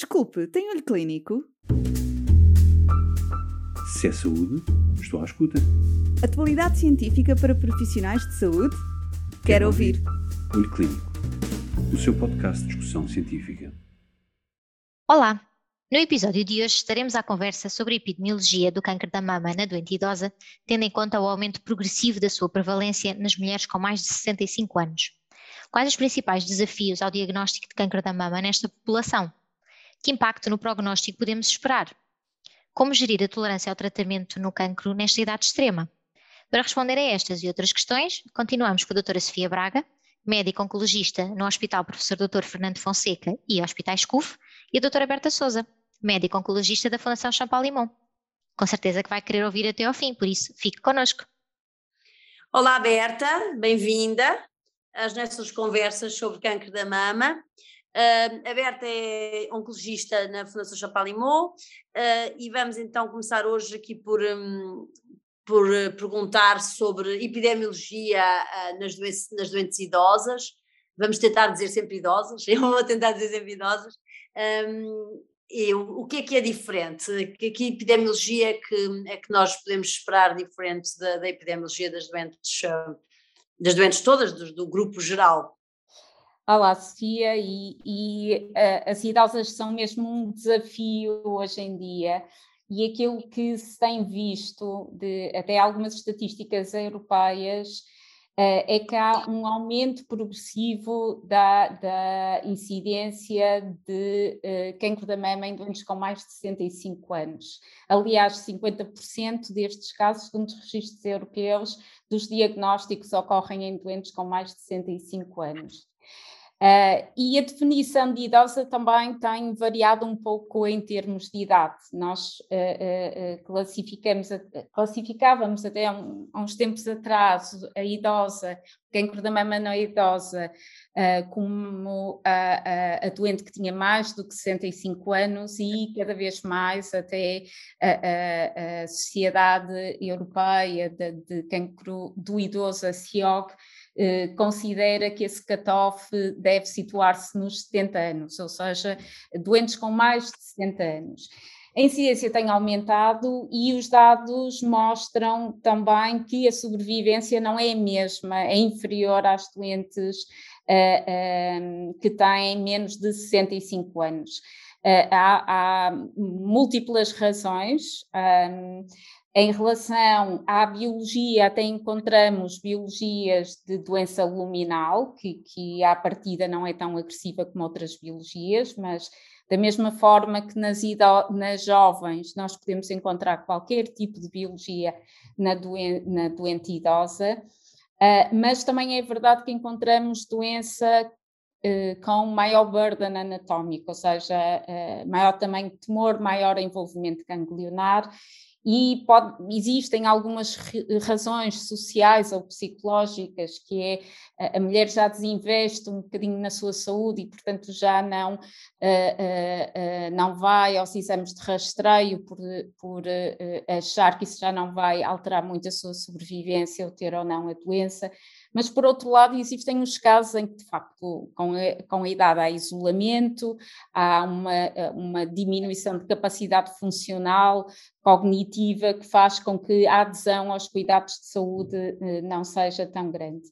Desculpe, tem olho clínico? Se é saúde, estou à escuta. Atualidade científica para profissionais de saúde? Quero, Quero ouvir. ouvir. Olho Clínico, o seu podcast de discussão científica. Olá! No episódio de hoje estaremos à conversa sobre a epidemiologia do câncer da mama na doente idosa, tendo em conta o aumento progressivo da sua prevalência nas mulheres com mais de 65 anos. Quais os principais desafios ao diagnóstico de câncer da mama nesta população? Que impacto no prognóstico podemos esperar? Como gerir a tolerância ao tratamento no cancro nesta idade extrema? Para responder a estas e outras questões, continuamos com a doutora Sofia Braga, médica oncologista no Hospital Professor Dr. Fernando Fonseca e Hospitais CUF, e a doutora Berta Souza, médico oncologista da Fundação Champalimon. Com certeza que vai querer ouvir até ao fim, por isso fique connosco. Olá, Berta, bem-vinda às nossas conversas sobre câncer da mama. Uh, a Berta é oncologista na Fundação Champalimau uh, e vamos então começar hoje aqui por, um, por uh, perguntar sobre epidemiologia uh, nas, doentes, nas doentes idosas. Vamos tentar dizer sempre idosas, eu vou tentar dizer sempre idosas. Um, e o, o, que é que é diferente? Que, que epidemiologia é que, é que nós podemos esperar diferente da, da epidemiologia das doentes, ah, das doentes todas, do, do grupo geral? Olá, Sofia, e, e uh, as idosas são mesmo um desafio hoje em dia. E aquilo que se tem visto, de até algumas estatísticas europeias, uh, é que há um aumento progressivo da, da incidência de uh, cancro da mama em doentes com mais de 65 anos. Aliás, 50% destes casos, segundo os registros europeus, dos diagnósticos ocorrem em doentes com mais de 65 anos. Uh, e a definição de idosa também tem variado um pouco em termos de idade. Nós uh, uh, classificamos, classificávamos até há, um, uns tempos atrás a idosa, o cancro da mama não idosa, como a, a, a, doente que tinha mais do que 65 anos e cada vez mais até a, a Sociedade Europeia de, de Cancro do Idoso, a CIOG, considera que esse cutoff deve situar-se nos 70 anos, ou seja, doentes com mais de 70 anos. A incidência tem aumentado e os dados mostram também que a sobrevivência não é a mesma, é inferior às doentes uh, uh, que têm menos de 65 anos. Uh, há, há, múltiplas razões. Em relação à biologia, até encontramos biologias de doença luminal, que, que à partida não é tão agressiva como outras biologias, mas da mesma forma que nas, nas jovens nós podemos encontrar qualquer tipo de biologia na, doen na doente idosa, uh, mas também é verdade que encontramos doença uh, com maior burden anatómico, ou seja, uh, maior tamanho de tumor, maior envolvimento ganglionar e pode, existem algumas razões sociais ou psicológicas, que é a mulher já desinveste um bocadinho na sua saúde e, portanto, já não, uh, uh, uh, não vai aos exames de rastreio por, por achar que isso já não vai alterar muito a sua sobrevivência ou ter ou não a doença. Mas, por outro lado, existem os casos em que, de facto, com a, com a idade há isolamento, há uma, uma diminuição de capacidade funcional, cognitiva, que faz com que a adesão aos cuidados de saúde eh, não seja tão grande.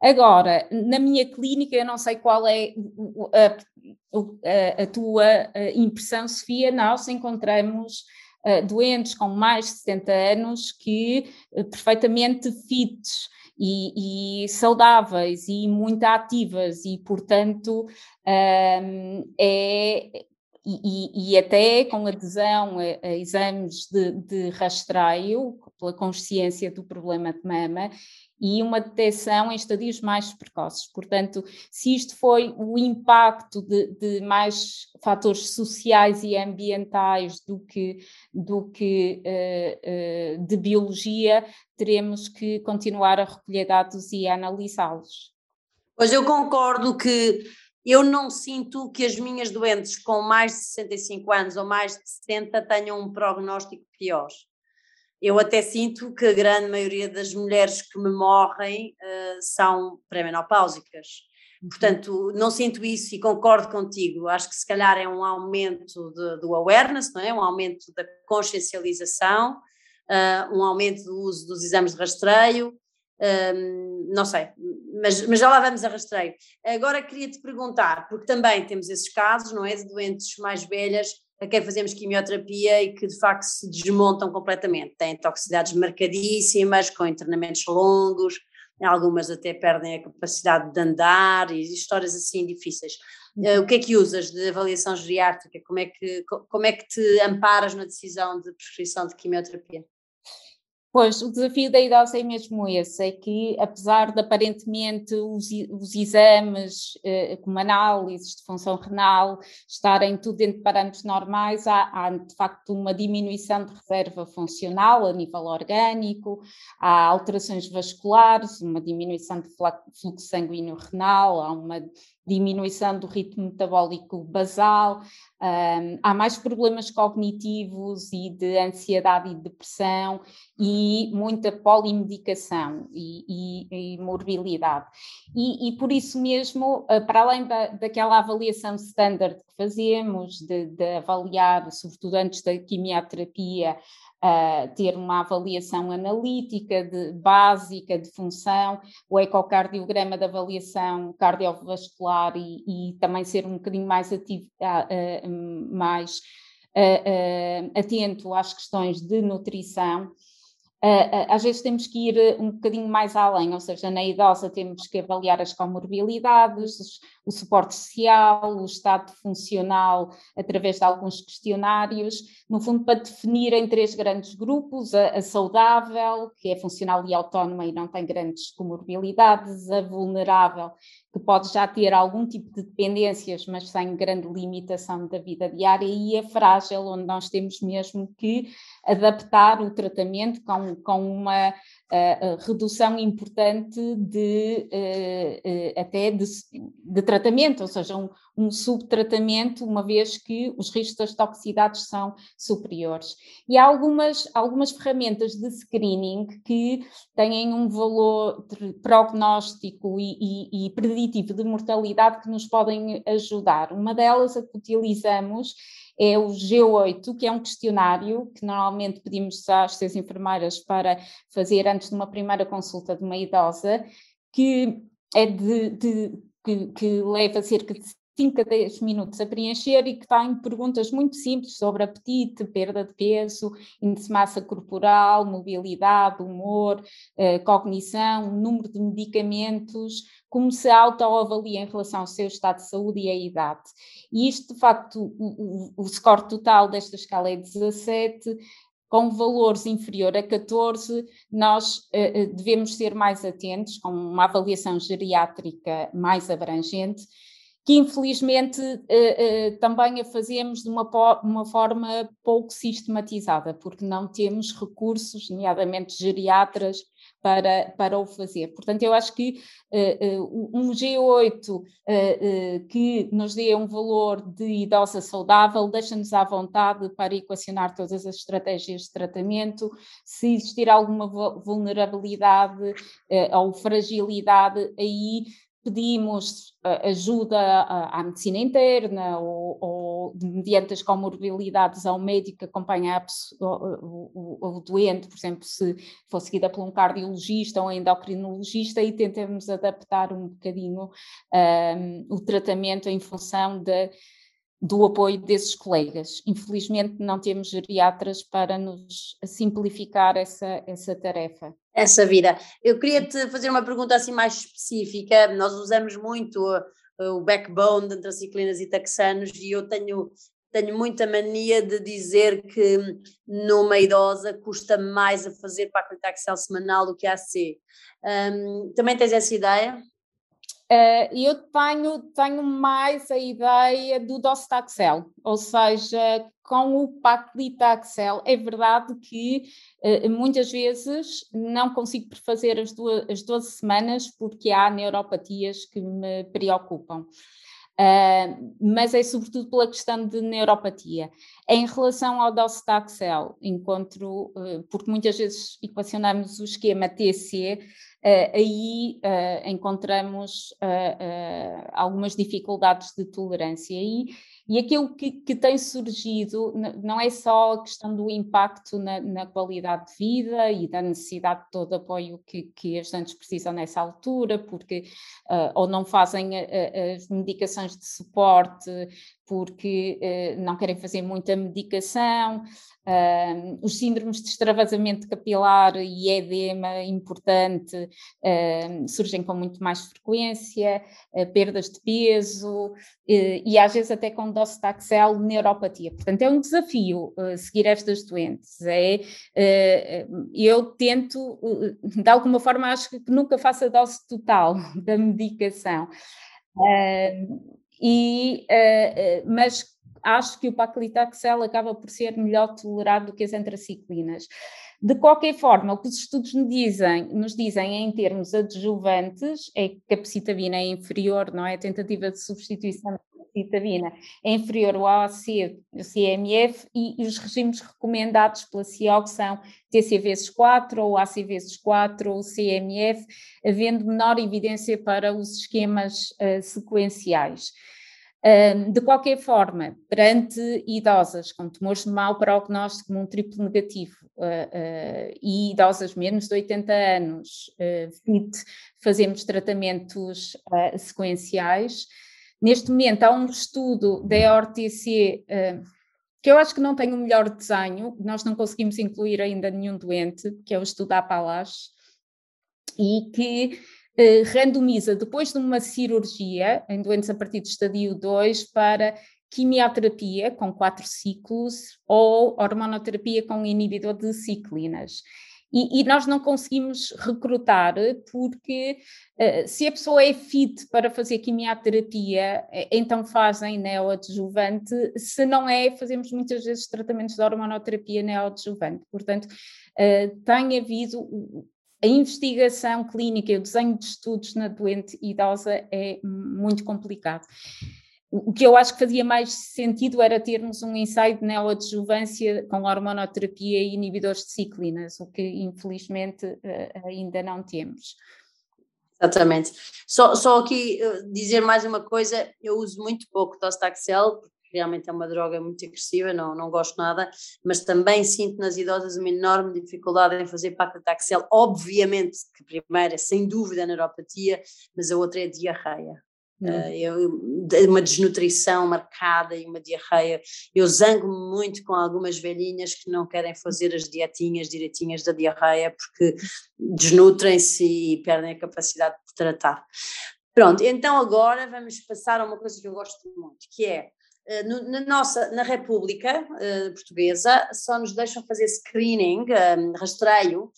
Agora, na minha clínica, eu não sei qual é a, a, a tua eh, impressão, Sofia, nós encontramos doentes com mais de 70 anos que perfeitamente fits e, e, saudáveis e muito ativas e, portanto, um, é, e, e, até com adesão a, a exames de, de, rastreio, pela consciência do problema de mama, e uma detecção em estadios mais precoces. Portanto, se isto foi o impacto de, de mais fatores sociais e ambientais do que, do que uh, uh, de biologia, teremos que continuar a recolher dados e a analisá-los. Pois eu concordo que eu não sinto que as minhas doentes com mais de 65 anos ou mais de 70 tenham um prognóstico pior eu até sinto que a grande maioria das mulheres que me morrem uh, são pré-menopáusicas. Portanto, não sinto isso e concordo contigo. Acho que se calhar é um aumento de, do awareness, não é? Um aumento da consciencialização, uh, um aumento do uso dos exames de rastreio, um, não sei, mas, mas já lá vamos a rastreio. Agora queria te perguntar, porque também temos esses casos, não é? De doentes mais velhas a quem fazemos quimioterapia e que de facto se desmontam completamente. Têm toxicidades marcadíssimas, com internamentos longos, algumas até perdem a capacidade de andar e histórias assim difíceis. Uh, o que é que usas de avaliação geriátrica? Como é que, como é que te amparas na decisão de prescrição de quimioterapia? Pois, o desafio da idosa é mesmo esse, é que apesar de aparentemente os, os exames, eh, como análises de função renal, estarem tudo dentro de parâmetros normais, há, há, de facto uma diminuição de reserva funcional a nível orgânico, há alterações vasculares, uma diminuição de fluxo sanguíneo renal, há uma diminuição do ritmo metabólico basal, um, há mais problemas cognitivos e de ansiedade e depressão e muita polimedicação e, e, e morbilidade. E, e, por isso mesmo, ah, para além da, daquela avaliação standard que fazemos, de, de avaliar, sobretudo antes da quimioterapia, uh, ter uma avaliação analítica de, básica de função, o ecocardiograma de avaliação cardiovascular e, e também ser um bocadinho mais ativo, uh, mais atento às questões de nutrição. Uh, às vezes temos que ir eh, um bocadinho mais além, ou seja, na idosa temos que avaliar as comorbilidades, o suporte social, o estado funcional através de alguns questionários, no fundo para definir em três grandes grupos, a, a saudável, que é funcional e autónoma e não tem grandes comorbilidades, a vulnerável, que pode já ter algum tipo de dependências, mas sem grande limitação da vida diária, e a frágil, onde nós temos mesmo que adaptar o tratamento com, com uma uh, redução importante de uh, até de, de, tratamento, ou seja, um, um subtratamento, uma vez que os riscos das toxicidades são superiores. E há algumas, algumas ferramentas de screening que têm um valor prognóstico e, e, e preditivo de mortalidade que nos podem ajudar. Uma delas a que utilizamos é o G8, que é um questionário que normalmente pedimos às seis enfermeiras para fazer antes de uma primeira consulta de uma idosa, que é de, de que, que leva cerca de 5 a 10 minutos a preencher e que tem perguntas muito simples sobre apetite, perda de peso, índice de massa corporal, mobilidade, humor, eh, cognição, número de medicamentos, como se autoavalia em relação ao seu estado de saúde e a idade. E isto, de facto, o, o, o score total desta escala é 17, com valores inferior a 14, nós uh, devemos ser mais atentos, com uma avaliação geriátrica mais abrangente, que infelizmente uh, uh, também a fazemos de uma, uma, forma pouco sistematizada, porque não temos recursos, nomeadamente geriatras, para, para o fazer. Portanto, eu acho que uh, um G8 que nos dê um valor de idosa saudável deixa-nos à vontade para equacionar todas as estratégias de tratamento. Se existir alguma vulnerabilidade ou fragilidade, aí pedimos uh, ajuda à, à, medicina interna ou, ou, mediante as comorbilidades ao médico que acompanha o, o, o, doente, por exemplo, se for seguida por um cardiologista ou endocrinologista e tentamos adaptar um bocadinho um, o tratamento em função de, do apoio desses colegas. Infelizmente não temos geriatras para nos simplificar essa, essa tarefa essa vida. Eu queria te fazer uma pergunta assim mais específica. Nós usamos muito uh, o backbone de antraciclinas e taxanos e eu tenho tenho muita mania de dizer que numa idosa custa mais a fazer para a clitaxel semanal do que a AC. Um, também tens essa ideia? Uh, eu tenho, tenho mais a ideia do docetaxel, ou seja, com o paclitaxel, é verdade que uh, muitas vezes não consigo fazer as, duas, as 12 semanas porque há neuropatias que me preocupam. Uh, mas é sobretudo pela questão de neuropatia. Em relação ao docetaxel, encontro, uh, porque muitas vezes equacionamos o esquema TC, Uh, aí uh, encontramos uh, algumas dificuldades de tolerância. E, e aquilo que, que, tem surgido não é só a questão do impacto na, na qualidade de vida e da necessidade de todo apoio que, que as doentes precisam nessa altura, porque ou não fazem as medicações de suporte porque não querem fazer muita medicação, Uh, os síndromes de extravasamento capilar e edema importante uh, surgem com muito mais frequência, uh, perdas de peso e às vezes até com docetaxel neuropatia. Portanto, é um desafio seguir estas doentes. É, eu tento, de alguma forma, acho que nunca faço a dose total da medicação. E, mas acho que o paclitaxel acaba por ser melhor tolerado do que as antraciclinas. De qualquer forma, o que os estudos nos dizem, nos dizem em termos adjuvantes é que a psitabina é inferior, não é? A tentativa de substituição psitabina é inferior ao CMF e, e, os regimes recomendados pela CIOG são TC vezes 4 ou AC vezes 4 ou CMF, havendo menor evidência para os esquemas uh, sequenciais de qualquer forma, perante idosas com tumores de mau prognóstico, um triplo negativo, uh, uh, e idosas menos de 80 anos, fazemos tratamentos sequenciais. Neste momento há um estudo da EORTC que eu acho que não tem o melhor desenho, nós não conseguimos incluir ainda nenhum doente, que é o estudo APALAS, e que eh, randomiza depois de uma cirurgia, em doentes a partir do estadio 2, para quimioterapia com quatro ciclos ou hormonoterapia com inibidor de ciclinas. E, e, nós não conseguimos recrutar porque uh, se a pessoa é fit para fazer quimioterapia, então fazem neoadjuvante, se não é, fazemos muitas vezes tratamentos de hormonoterapia neoadjuvante. Portanto, uh, tem havido a investigação clínica e o desenho de estudos na doente idosa é muito complicado. O que eu acho que fazia mais sentido era termos um ensaio de neoadjuvância com hormonoterapia e inibidores de ciclinas, o que infelizmente eh, ainda não temos. Exatamente. Só, só aqui eh, dizer mais uma coisa, eu uso muito pouco Dostaxel, realmente é uma droga muito agressiva, não, não gosto nada, mas também sinto nas idosas uma enorme dificuldade em fazer paclitaxel. Obviamente que a primeira, sem dúvida, a neuropatia, mas a outra é a diarreia. Uh, eu, uma desnutrição marcada e uma diarreia. Eu zango-me muito com algumas velhinhas que não querem fazer as dietinhas direitinhas da diarreia porque desnutrem-se e perdem a capacidade de tratar. Pronto, então agora vamos passar a uma coisa que eu gosto muito, que é eh, na nossa, na República uh, Portuguesa, só nos deixam fazer screening, um, rastreio,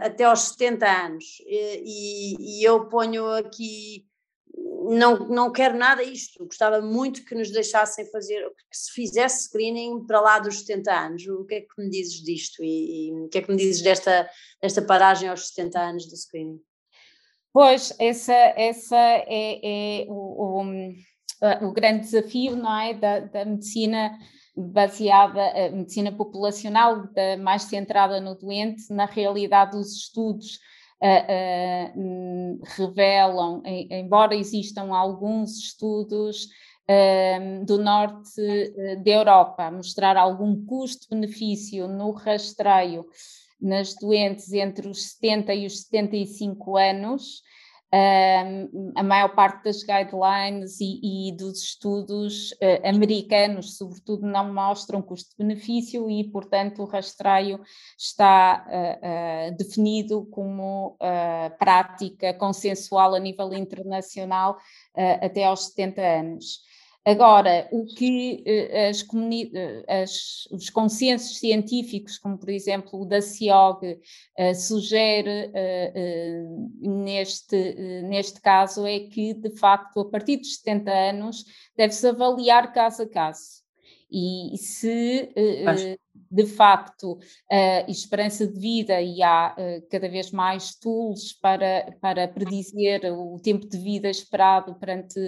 até aos 70 anos. E, e, eu ponho aqui, não, não quero nada isto, gostava muito que nos deixassem fazer, que se fizesse screening para lá dos 70 anos. O que é que me dizes disto? E, e o que é que me dizes desta, desta paragem aos 70 anos do screening? Pois, essa, essa é, é o, o o grande desafio não é, da, da medicina baseada, medicina populacional, da, mais centrada no doente, na realidade os estudos uh, revelam, em, embora existam alguns estudos uh, do norte da Europa mostrar algum custo-benefício no rastreio nas doentes entre os 70 e os 75 anos, Uh, a maior parte das guidelines e, e dos estudos uh, americanos, sobretudo, não mostram custo-benefício e, portanto, o rastreio está uh, definido como prática consensual a nível internacional até aos 70 anos. Agora, o que eh, as eh, as, os consensos científicos, como por exemplo o da CIOG, uh, sugere uh, uh, neste, neste caso, é que, de facto, a partir dos 70 anos, deve-se avaliar caso a caso. E se uh, de facto a esperança de vida e há cada vez mais tools para, para predizer o tempo de vida esperado perante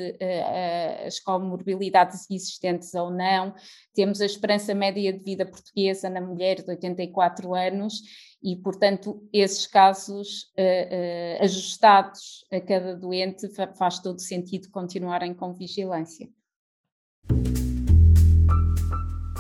as comorbilidades existentes ou não, temos a esperança média de vida portuguesa na mulher de 84 anos e, portanto, esses casos uh, uh, ajustados a cada doente faz todo sentido continuarem com vigilância.